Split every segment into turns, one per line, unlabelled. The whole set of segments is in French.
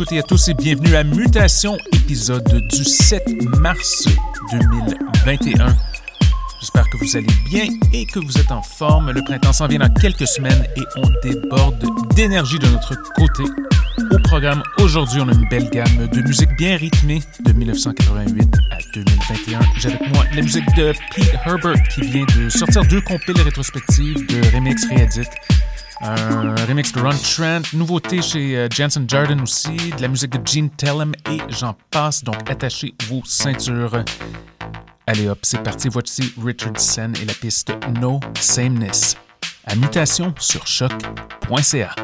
Toutes et à tous et bienvenue à Mutation, épisode du 7 mars 2021. J'espère que vous allez bien et que vous êtes en forme. Le printemps s'en vient dans quelques semaines et on déborde d'énergie de notre côté. Au programme aujourd'hui, on a une belle gamme de musique bien rythmée de 1988 à 2021. J'ai avec moi la musique de Pete Herbert qui vient de sortir deux compiles rétrospectives de remix réédits un remix de Ron Trent, nouveauté chez euh, Jansen Jardin aussi, de la musique de Gene Tellem et j'en passe, donc attachez vos ceintures. Allez hop, c'est parti, voici Richardson et la piste No Sameness. À mutation sur choc.ca.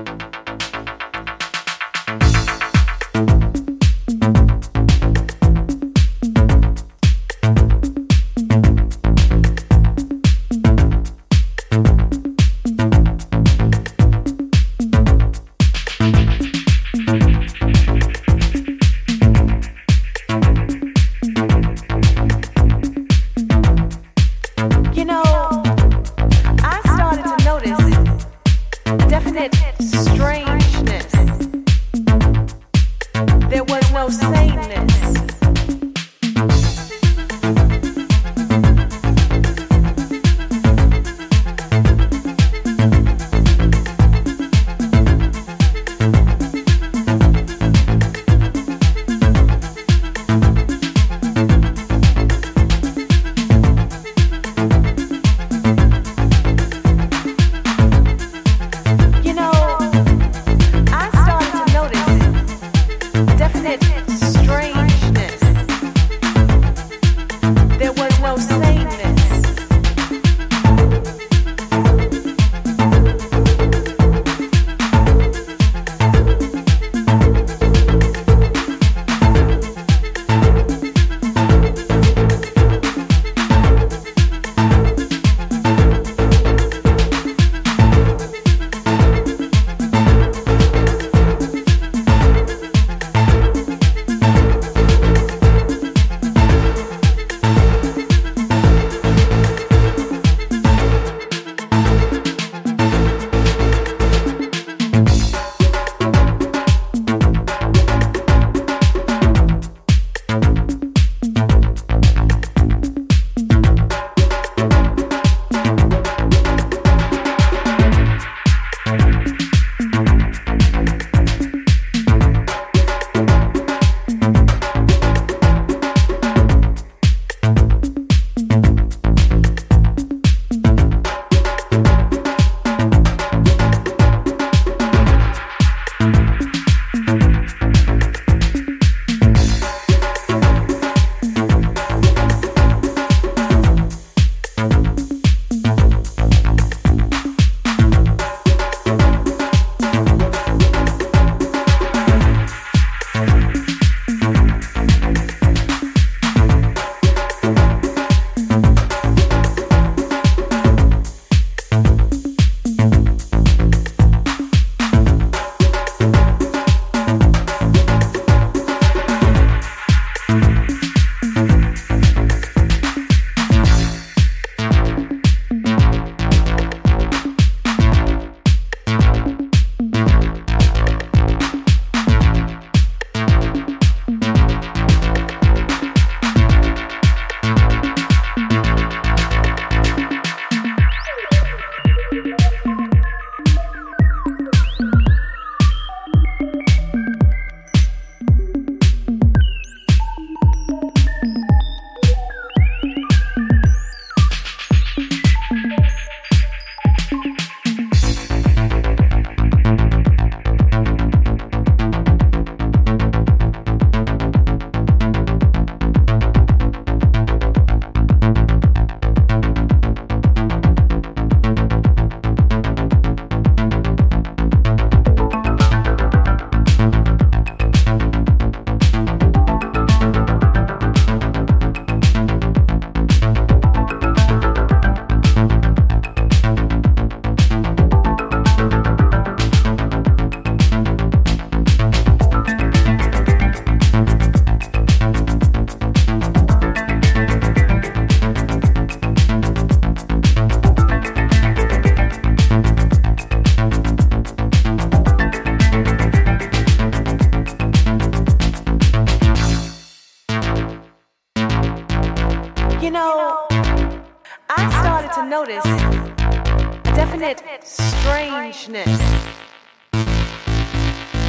definite strangeness.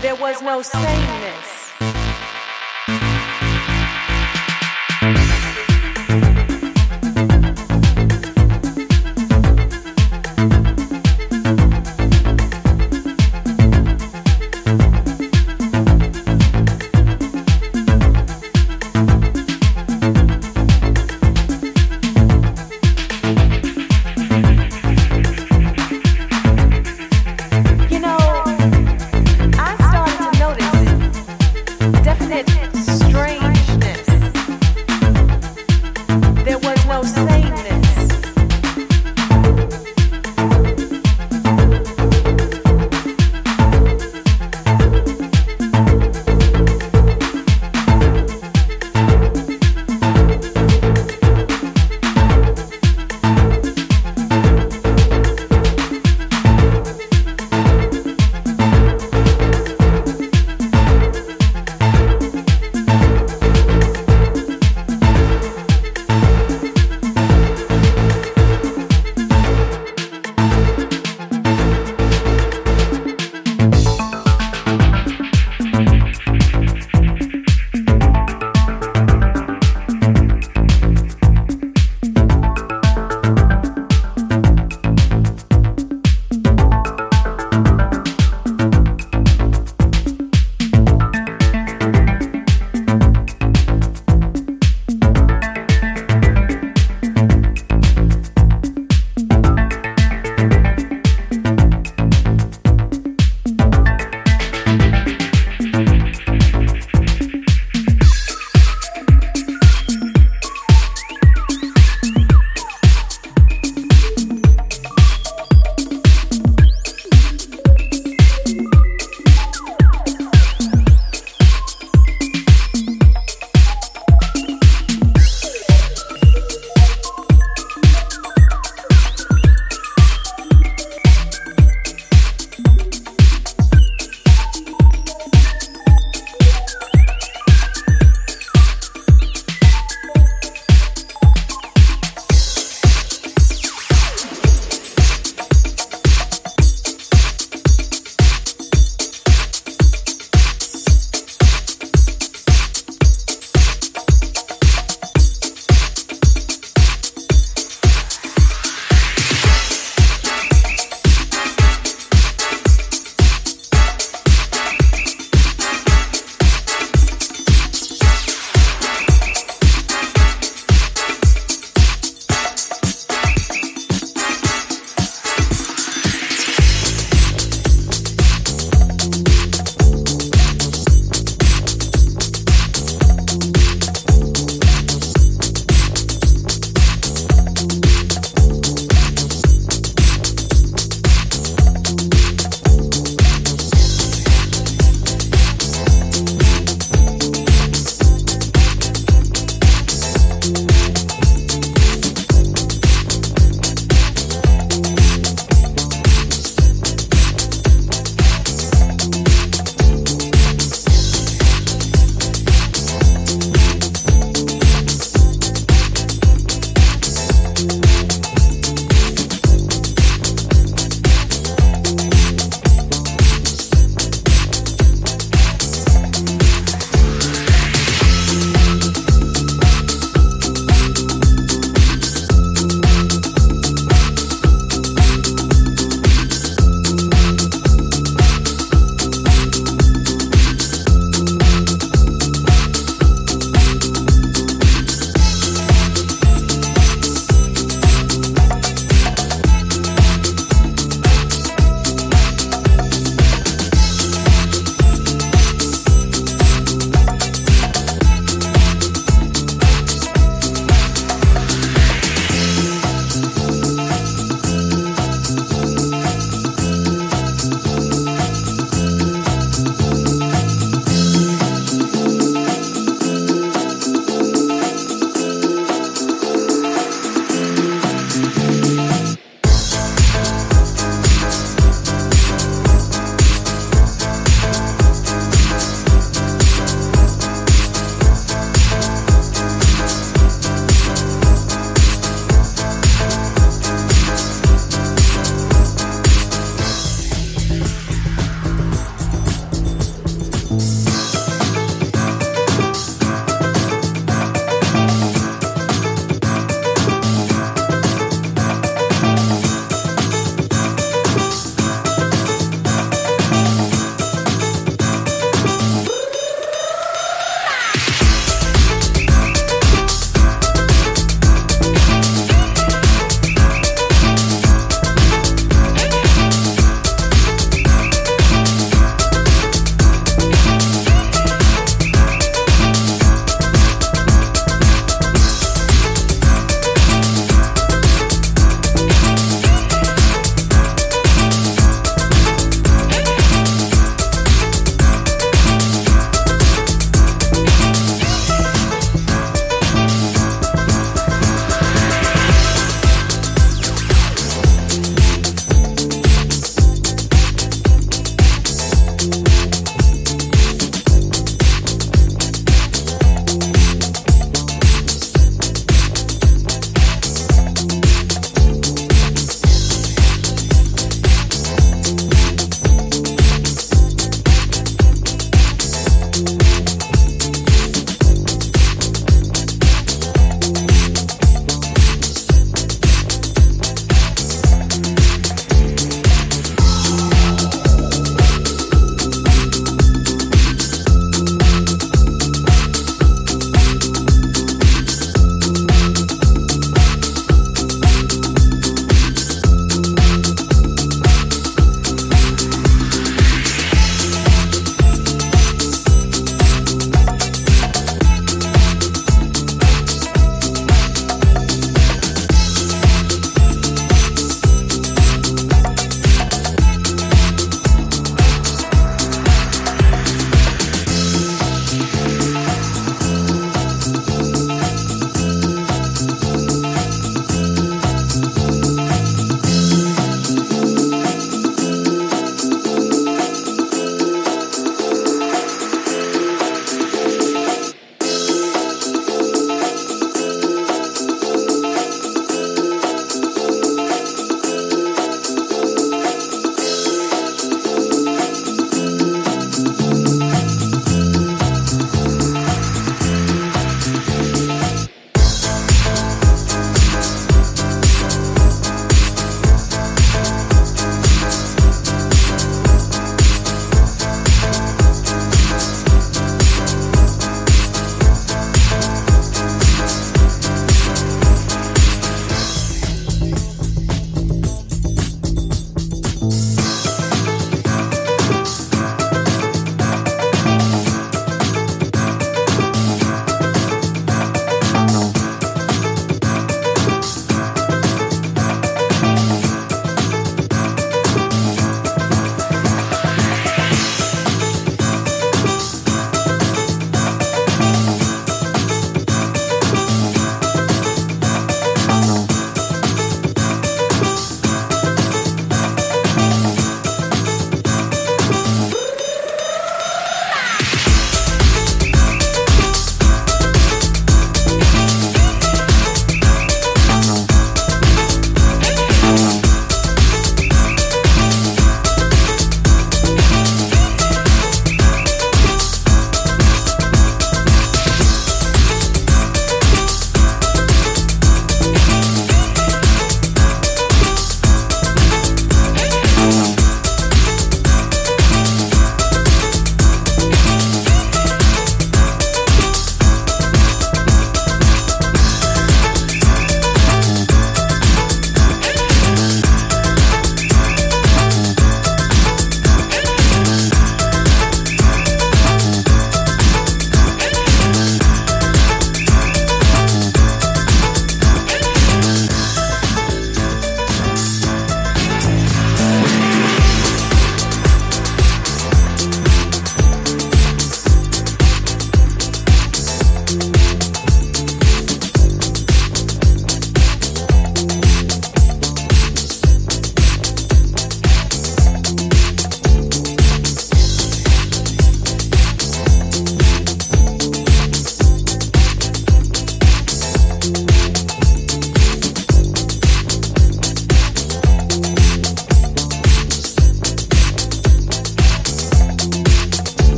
There was no sameness.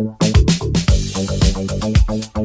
Thank you.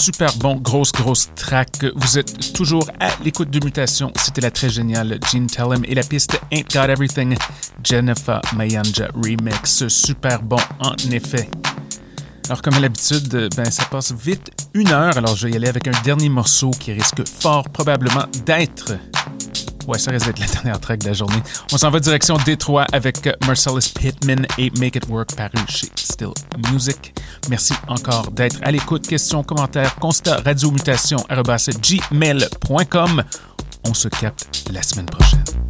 Super bon, grosse, grosse track. Vous êtes toujours à l'écoute de Mutation. C'était la très géniale Gene Tellem et la piste Ain't Got Everything, Jennifer Mayanja Remix. Super bon, en effet. Alors, comme à l'habitude, ben, ça passe vite une heure, alors je vais y aller avec un dernier morceau qui risque fort probablement d'être Ouais, ça risque d'être la dernière track de la journée. On s'en va direction Détroit avec Marcellus Pittman et Make It Work paru chez Music. Merci encore d'être à l'écoute. Questions, commentaires, constat, radiomutation, gmail.com. On se capte la semaine prochaine.